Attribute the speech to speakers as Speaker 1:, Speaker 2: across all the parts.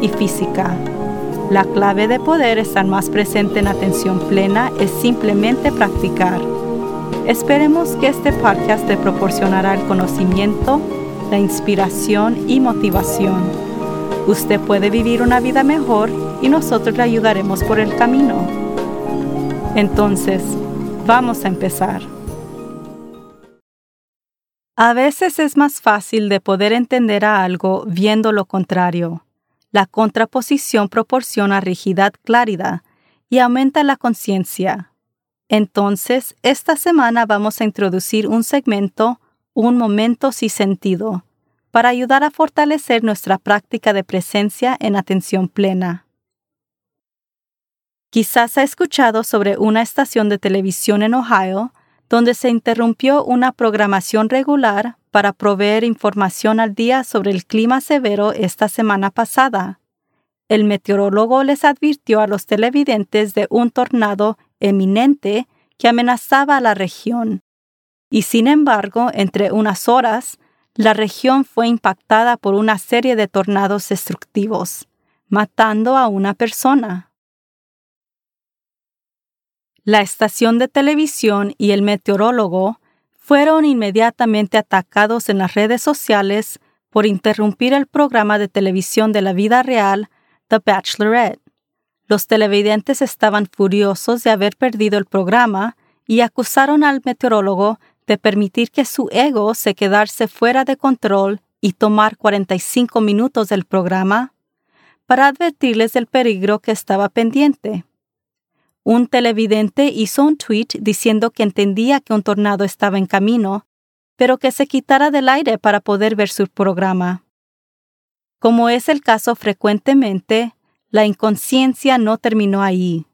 Speaker 1: y física. La clave de poder estar más presente en atención plena es simplemente practicar. Esperemos que este podcast te proporcionará el conocimiento, la inspiración y motivación. Usted puede vivir una vida mejor y nosotros le ayudaremos por el camino. Entonces, vamos a empezar. A veces es más fácil de poder entender a algo viendo lo contrario. La contraposición proporciona rigidez claridad y aumenta la conciencia. Entonces, esta semana vamos a introducir un segmento, un momento sin sentido, para ayudar a fortalecer nuestra práctica de presencia en atención plena. Quizás ha escuchado sobre una estación de televisión en Ohio donde se interrumpió una programación regular para proveer información al día sobre el clima severo esta semana pasada. El meteorólogo les advirtió a los televidentes de un tornado eminente que amenazaba a la región. Y sin embargo, entre unas horas, la región fue impactada por una serie de tornados destructivos, matando a una persona. La estación de televisión y el meteorólogo fueron inmediatamente atacados en las redes sociales por interrumpir el programa de televisión de la vida real, The Bachelorette. Los televidentes estaban furiosos de haber perdido el programa y acusaron al meteorólogo de permitir que su ego se quedase fuera de control y tomar 45 minutos del programa para advertirles del peligro que estaba pendiente. Un televidente hizo un tweet diciendo que entendía que un tornado estaba en camino, pero que se quitara del aire para poder ver su programa. Como es el caso frecuentemente, la inconsciencia no terminó ahí.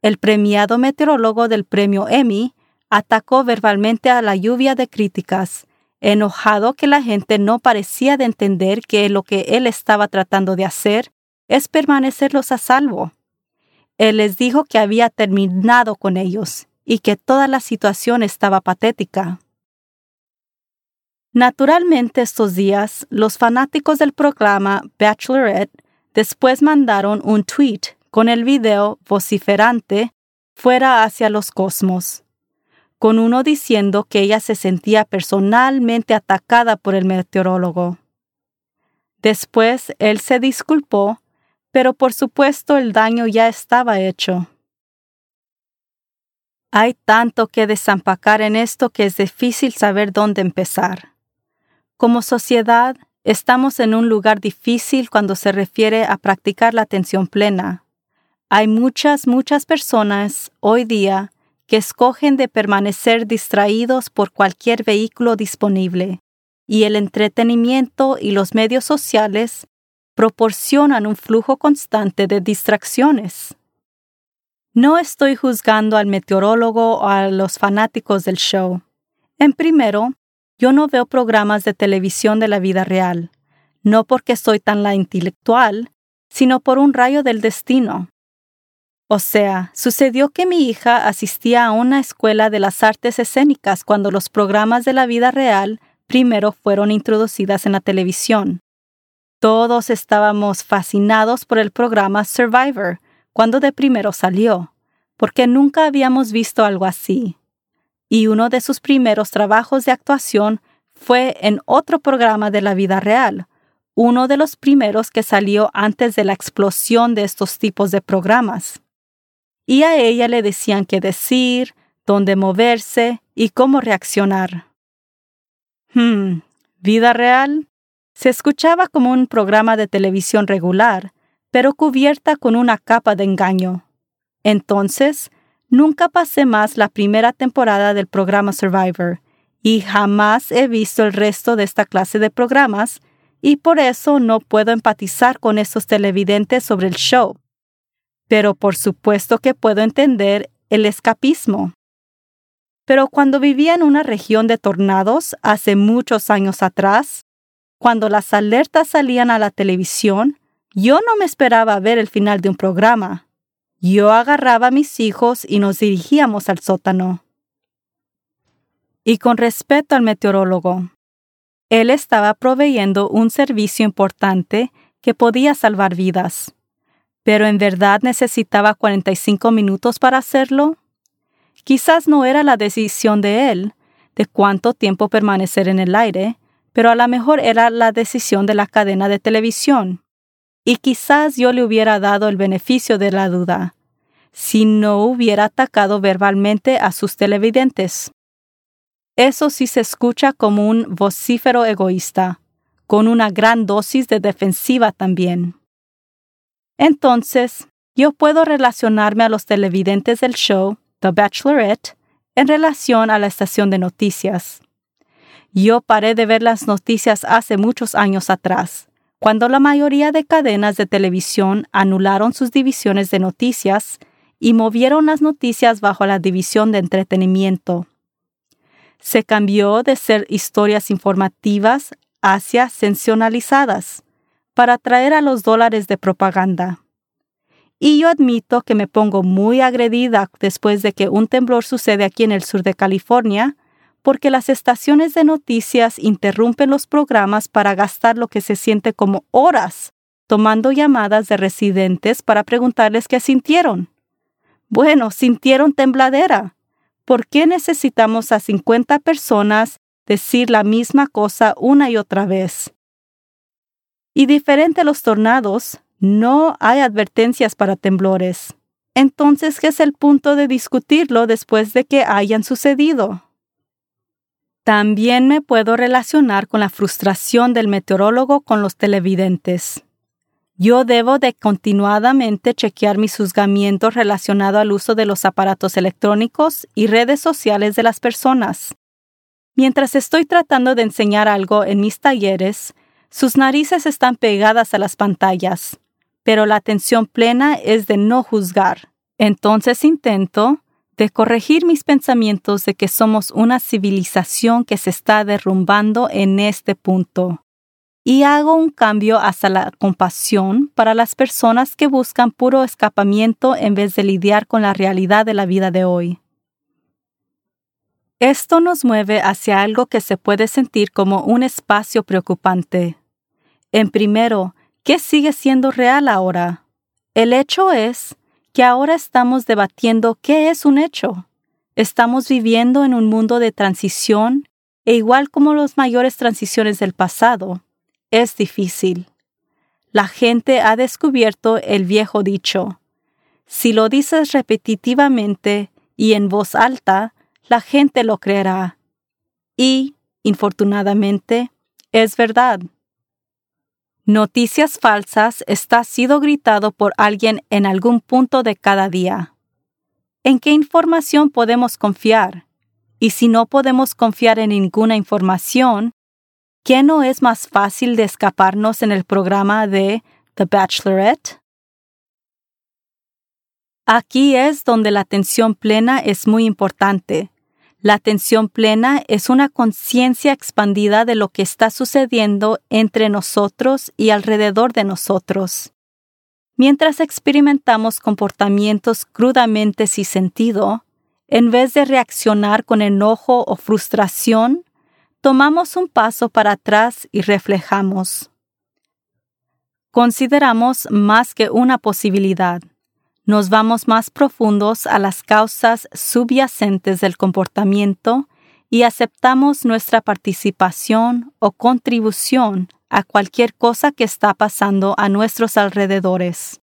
Speaker 1: El premiado meteorólogo del premio Emmy atacó verbalmente a la lluvia de críticas, enojado que la gente no parecía de entender que lo que él estaba tratando de hacer es permanecerlos a salvo. Él les dijo que había terminado con ellos y que toda la situación estaba patética. Naturalmente estos días, los fanáticos del programa Bachelorette después mandaron un tweet con el video vociferante fuera hacia los cosmos, con uno diciendo que ella se sentía personalmente atacada por el meteorólogo. Después él se disculpó pero por supuesto el daño ya estaba hecho. Hay tanto que desampacar en esto que es difícil saber dónde empezar. Como sociedad, estamos en un lugar difícil cuando se refiere a practicar la atención plena. Hay muchas, muchas personas hoy día que escogen de permanecer distraídos por cualquier vehículo disponible, y el entretenimiento y los medios sociales proporcionan un flujo constante de distracciones. No estoy juzgando al meteorólogo o a los fanáticos del show. En primero, yo no veo programas de televisión de la vida real, no porque soy tan la intelectual, sino por un rayo del destino. O sea, sucedió que mi hija asistía a una escuela de las artes escénicas cuando los programas de la vida real primero fueron introducidas en la televisión. Todos estábamos fascinados por el programa Survivor cuando de primero salió, porque nunca habíamos visto algo así. Y uno de sus primeros trabajos de actuación fue en otro programa de la vida real, uno de los primeros que salió antes de la explosión de estos tipos de programas. Y a ella le decían qué decir, dónde moverse y cómo reaccionar. Hmm, ¿vida real? Se escuchaba como un programa de televisión regular, pero cubierta con una capa de engaño. Entonces, nunca pasé más la primera temporada del programa Survivor, y jamás he visto el resto de esta clase de programas, y por eso no puedo empatizar con estos televidentes sobre el show. Pero por supuesto que puedo entender el escapismo. Pero cuando vivía en una región de tornados hace muchos años atrás, cuando las alertas salían a la televisión, yo no me esperaba ver el final de un programa. Yo agarraba a mis hijos y nos dirigíamos al sótano. Y con respeto al meteorólogo, él estaba proveyendo un servicio importante que podía salvar vidas. Pero en verdad necesitaba 45 minutos para hacerlo. Quizás no era la decisión de él de cuánto tiempo permanecer en el aire, pero a lo mejor era la decisión de la cadena de televisión. Y quizás yo le hubiera dado el beneficio de la duda, si no hubiera atacado verbalmente a sus televidentes. Eso sí se escucha como un vocífero egoísta, con una gran dosis de defensiva también. Entonces, yo puedo relacionarme a los televidentes del show The Bachelorette en relación a la estación de noticias. Yo paré de ver las noticias hace muchos años atrás, cuando la mayoría de cadenas de televisión anularon sus divisiones de noticias y movieron las noticias bajo la división de entretenimiento. Se cambió de ser historias informativas hacia sensacionalizadas para atraer a los dólares de propaganda. Y yo admito que me pongo muy agredida después de que un temblor sucede aquí en el sur de California porque las estaciones de noticias interrumpen los programas para gastar lo que se siente como horas tomando llamadas de residentes para preguntarles qué sintieron. Bueno, sintieron tembladera. ¿Por qué necesitamos a 50 personas decir la misma cosa una y otra vez? Y diferente a los tornados, no hay advertencias para temblores. Entonces, ¿qué es el punto de discutirlo después de que hayan sucedido? También me puedo relacionar con la frustración del meteorólogo con los televidentes. Yo debo de continuadamente chequear mis juzgamientos relacionados al uso de los aparatos electrónicos y redes sociales de las personas. Mientras estoy tratando de enseñar algo en mis talleres, sus narices están pegadas a las pantallas, pero la atención plena es de no juzgar. Entonces intento, de corregir mis pensamientos de que somos una civilización que se está derrumbando en este punto. Y hago un cambio hacia la compasión para las personas que buscan puro escapamiento en vez de lidiar con la realidad de la vida de hoy. Esto nos mueve hacia algo que se puede sentir como un espacio preocupante. En primero, ¿qué sigue siendo real ahora? El hecho es que ahora estamos debatiendo qué es un hecho. Estamos viviendo en un mundo de transición e igual como las mayores transiciones del pasado, es difícil. La gente ha descubierto el viejo dicho. Si lo dices repetitivamente y en voz alta, la gente lo creerá. Y, infortunadamente, es verdad. Noticias falsas está sido gritado por alguien en algún punto de cada día. ¿En qué información podemos confiar? Y si no podemos confiar en ninguna información, ¿qué no es más fácil de escaparnos en el programa de The Bachelorette? Aquí es donde la atención plena es muy importante, la atención plena es una conciencia expandida de lo que está sucediendo entre nosotros y alrededor de nosotros. Mientras experimentamos comportamientos crudamente sin sentido, en vez de reaccionar con enojo o frustración, tomamos un paso para atrás y reflejamos. Consideramos más que una posibilidad nos vamos más profundos a las causas subyacentes del comportamiento y aceptamos nuestra participación o contribución a cualquier cosa que está pasando a nuestros alrededores.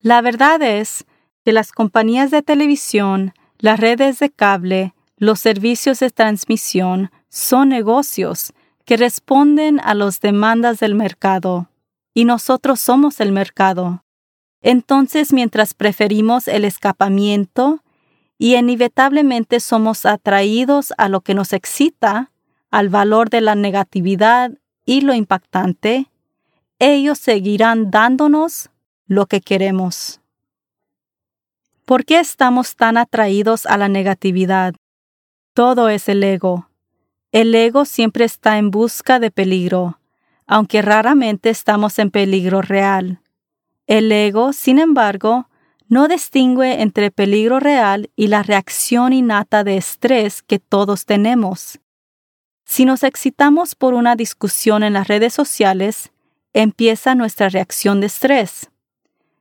Speaker 1: La verdad es que las compañías de televisión, las redes de cable, los servicios de transmisión son negocios que responden a las demandas del mercado, y nosotros somos el mercado. Entonces, mientras preferimos el escapamiento y inevitablemente somos atraídos a lo que nos excita, al valor de la negatividad y lo impactante, ellos seguirán dándonos lo que queremos. ¿Por qué estamos tan atraídos a la negatividad? Todo es el ego. El ego siempre está en busca de peligro, aunque raramente estamos en peligro real. El ego, sin embargo, no distingue entre peligro real y la reacción innata de estrés que todos tenemos. Si nos excitamos por una discusión en las redes sociales, empieza nuestra reacción de estrés.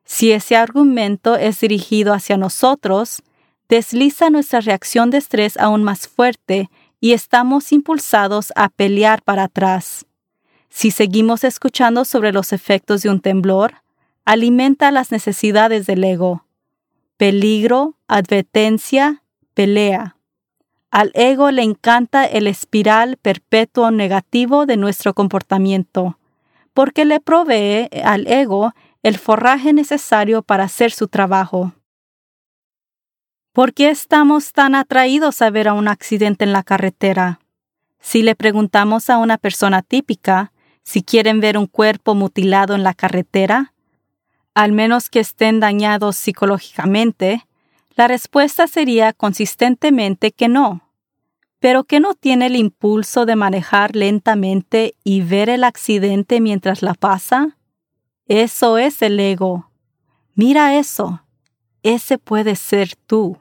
Speaker 1: Si ese argumento es dirigido hacia nosotros, desliza nuestra reacción de estrés aún más fuerte y estamos impulsados a pelear para atrás. Si seguimos escuchando sobre los efectos de un temblor, alimenta las necesidades del ego. Peligro, advertencia, pelea. Al ego le encanta el espiral perpetuo negativo de nuestro comportamiento, porque le provee al ego el forraje necesario para hacer su trabajo. ¿Por qué estamos tan atraídos a ver a un accidente en la carretera? Si le preguntamos a una persona típica si quieren ver un cuerpo mutilado en la carretera, al menos que estén dañados psicológicamente, la respuesta sería consistentemente que no. Pero que no tiene el impulso de manejar lentamente y ver el accidente mientras la pasa? Eso es el ego. Mira eso. Ese puede ser tú.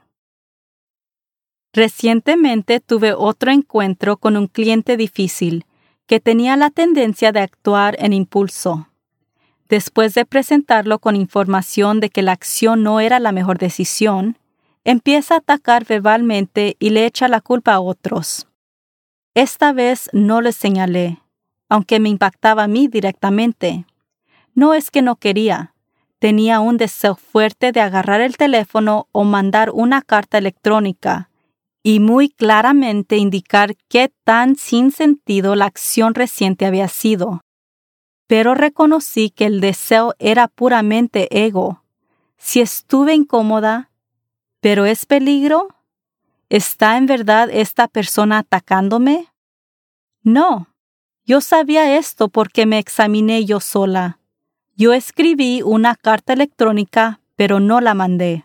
Speaker 1: Recientemente tuve otro encuentro con un cliente difícil que tenía la tendencia de actuar en impulso. Después de presentarlo con información de que la acción no era la mejor decisión, empieza a atacar verbalmente y le echa la culpa a otros. Esta vez no le señalé, aunque me impactaba a mí directamente. No es que no quería, tenía un deseo fuerte de agarrar el teléfono o mandar una carta electrónica y muy claramente indicar qué tan sin sentido la acción reciente había sido pero reconocí que el deseo era puramente ego. Si estuve incómoda, pero es peligro, ¿está en verdad esta persona atacándome? No, yo sabía esto porque me examiné yo sola. Yo escribí una carta electrónica, pero no la mandé.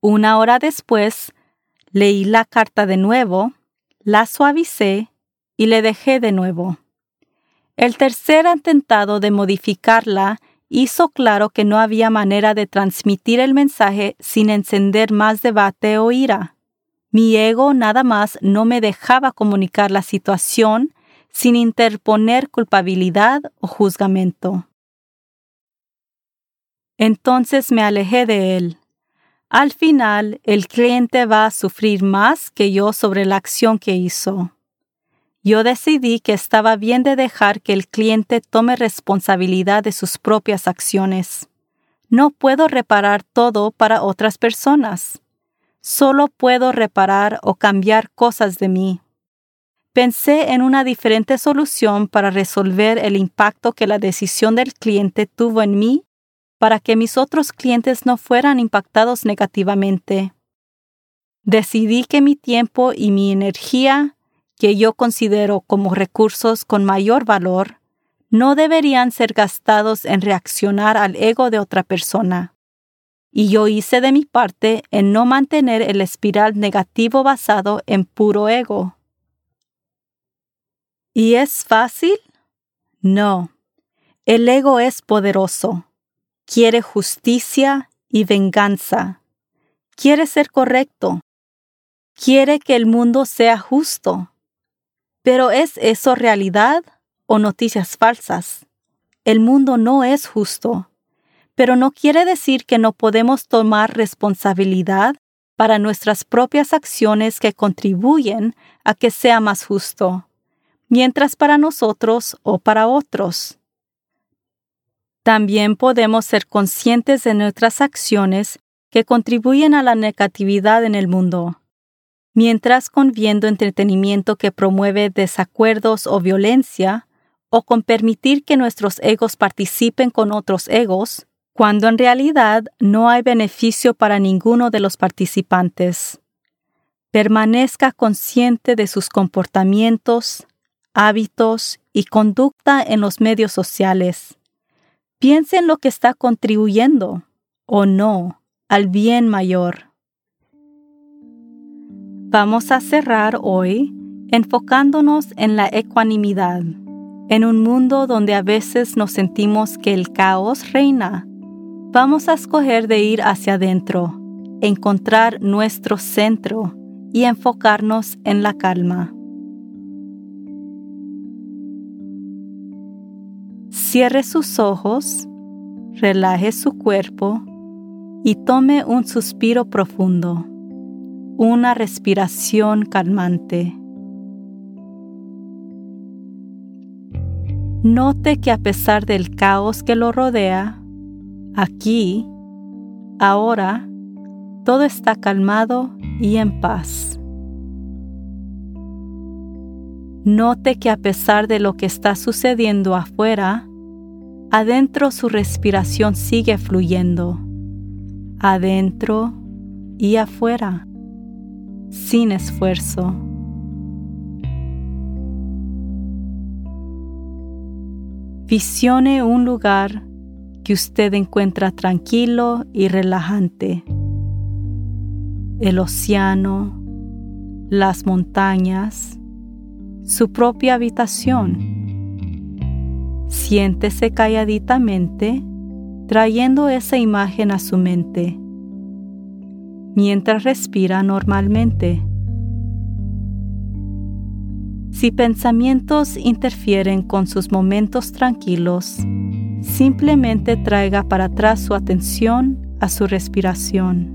Speaker 1: Una hora después, leí la carta de nuevo, la suavicé y le dejé de nuevo. El tercer atentado de modificarla hizo claro que no había manera de transmitir el mensaje sin encender más debate o ira. Mi ego nada más no me dejaba comunicar la situación sin interponer culpabilidad o juzgamento. Entonces me alejé de él. Al final, el cliente va a sufrir más que yo sobre la acción que hizo yo decidí que estaba bien de dejar que el cliente tome responsabilidad de sus propias acciones. No puedo reparar todo para otras personas. Solo puedo reparar o cambiar cosas de mí. Pensé en una diferente solución para resolver el impacto que la decisión del cliente tuvo en mí para que mis otros clientes no fueran impactados negativamente. Decidí que mi tiempo y mi energía que yo considero como recursos con mayor valor no deberían ser gastados en reaccionar al ego de otra persona. Y yo hice de mi parte en no mantener el espiral negativo basado en puro ego. ¿Y es fácil? No. El ego es poderoso. Quiere justicia y venganza. Quiere ser correcto. Quiere que el mundo sea justo. Pero ¿es eso realidad o noticias falsas? El mundo no es justo, pero no quiere decir que no podemos tomar responsabilidad para nuestras propias acciones que contribuyen a que sea más justo, mientras para nosotros o para otros. También podemos ser conscientes de nuestras acciones que contribuyen a la negatividad en el mundo mientras con viendo entretenimiento que promueve desacuerdos o violencia, o con permitir que nuestros egos participen con otros egos, cuando en realidad no hay beneficio para ninguno de los participantes. Permanezca consciente de sus comportamientos, hábitos y conducta en los medios sociales. Piense en lo que está contribuyendo, o no, al bien mayor. Vamos a cerrar hoy enfocándonos en la ecuanimidad. En un mundo donde a veces nos sentimos que el caos reina, vamos a escoger de ir hacia adentro, encontrar nuestro centro y enfocarnos en la calma. Cierre sus ojos, relaje su cuerpo y tome un suspiro profundo una respiración calmante. Note que a pesar del caos que lo rodea, aquí, ahora, todo está calmado y en paz. Note que a pesar de lo que está sucediendo afuera, adentro su respiración sigue fluyendo, adentro y afuera sin esfuerzo. Visione un lugar que usted encuentra tranquilo y relajante. El océano, las montañas, su propia habitación. Siéntese calladitamente, trayendo esa imagen a su mente mientras respira normalmente. Si pensamientos interfieren con sus momentos tranquilos, simplemente traiga para atrás su atención a su respiración.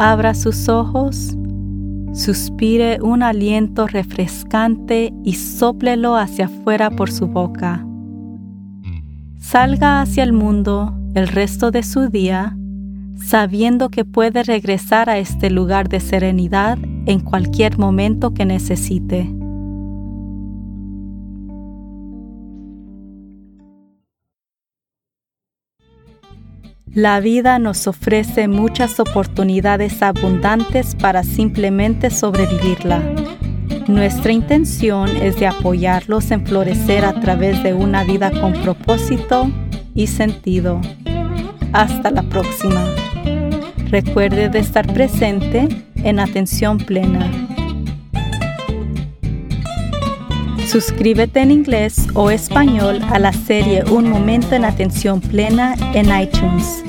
Speaker 1: Abra sus ojos, suspire un aliento refrescante y sóplelo hacia afuera por su boca. Salga hacia el mundo el resto de su día sabiendo que puede regresar a este lugar de serenidad en cualquier momento que necesite. La vida nos ofrece muchas oportunidades abundantes para simplemente sobrevivirla. Nuestra intención es de apoyarlos en florecer a través de una vida con propósito y sentido. Hasta la próxima. Recuerde de estar presente en atención plena. Suscríbete en inglés o español a la serie Un Momento en Atención Plena en iTunes.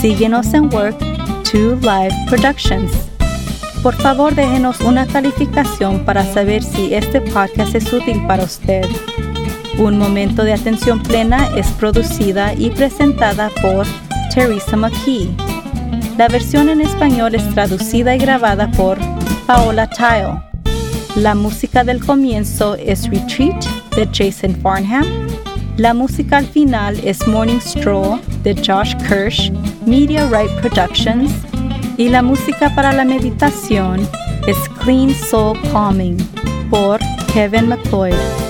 Speaker 1: Síguenos en Work 2 Live Productions. Por favor, déjenos una calificación para saber si este podcast es útil para usted. Un Momento de Atención Plena es producida y presentada por Teresa McKee. La versión en español es traducida y grabada por Paola Tile. La música del comienzo es Retreat de Jason Farnham. La música al final es Morning Stroll de Josh Kirsch, Media Right Productions. Y la música para la meditación es Clean Soul Calming por Kevin McLeod.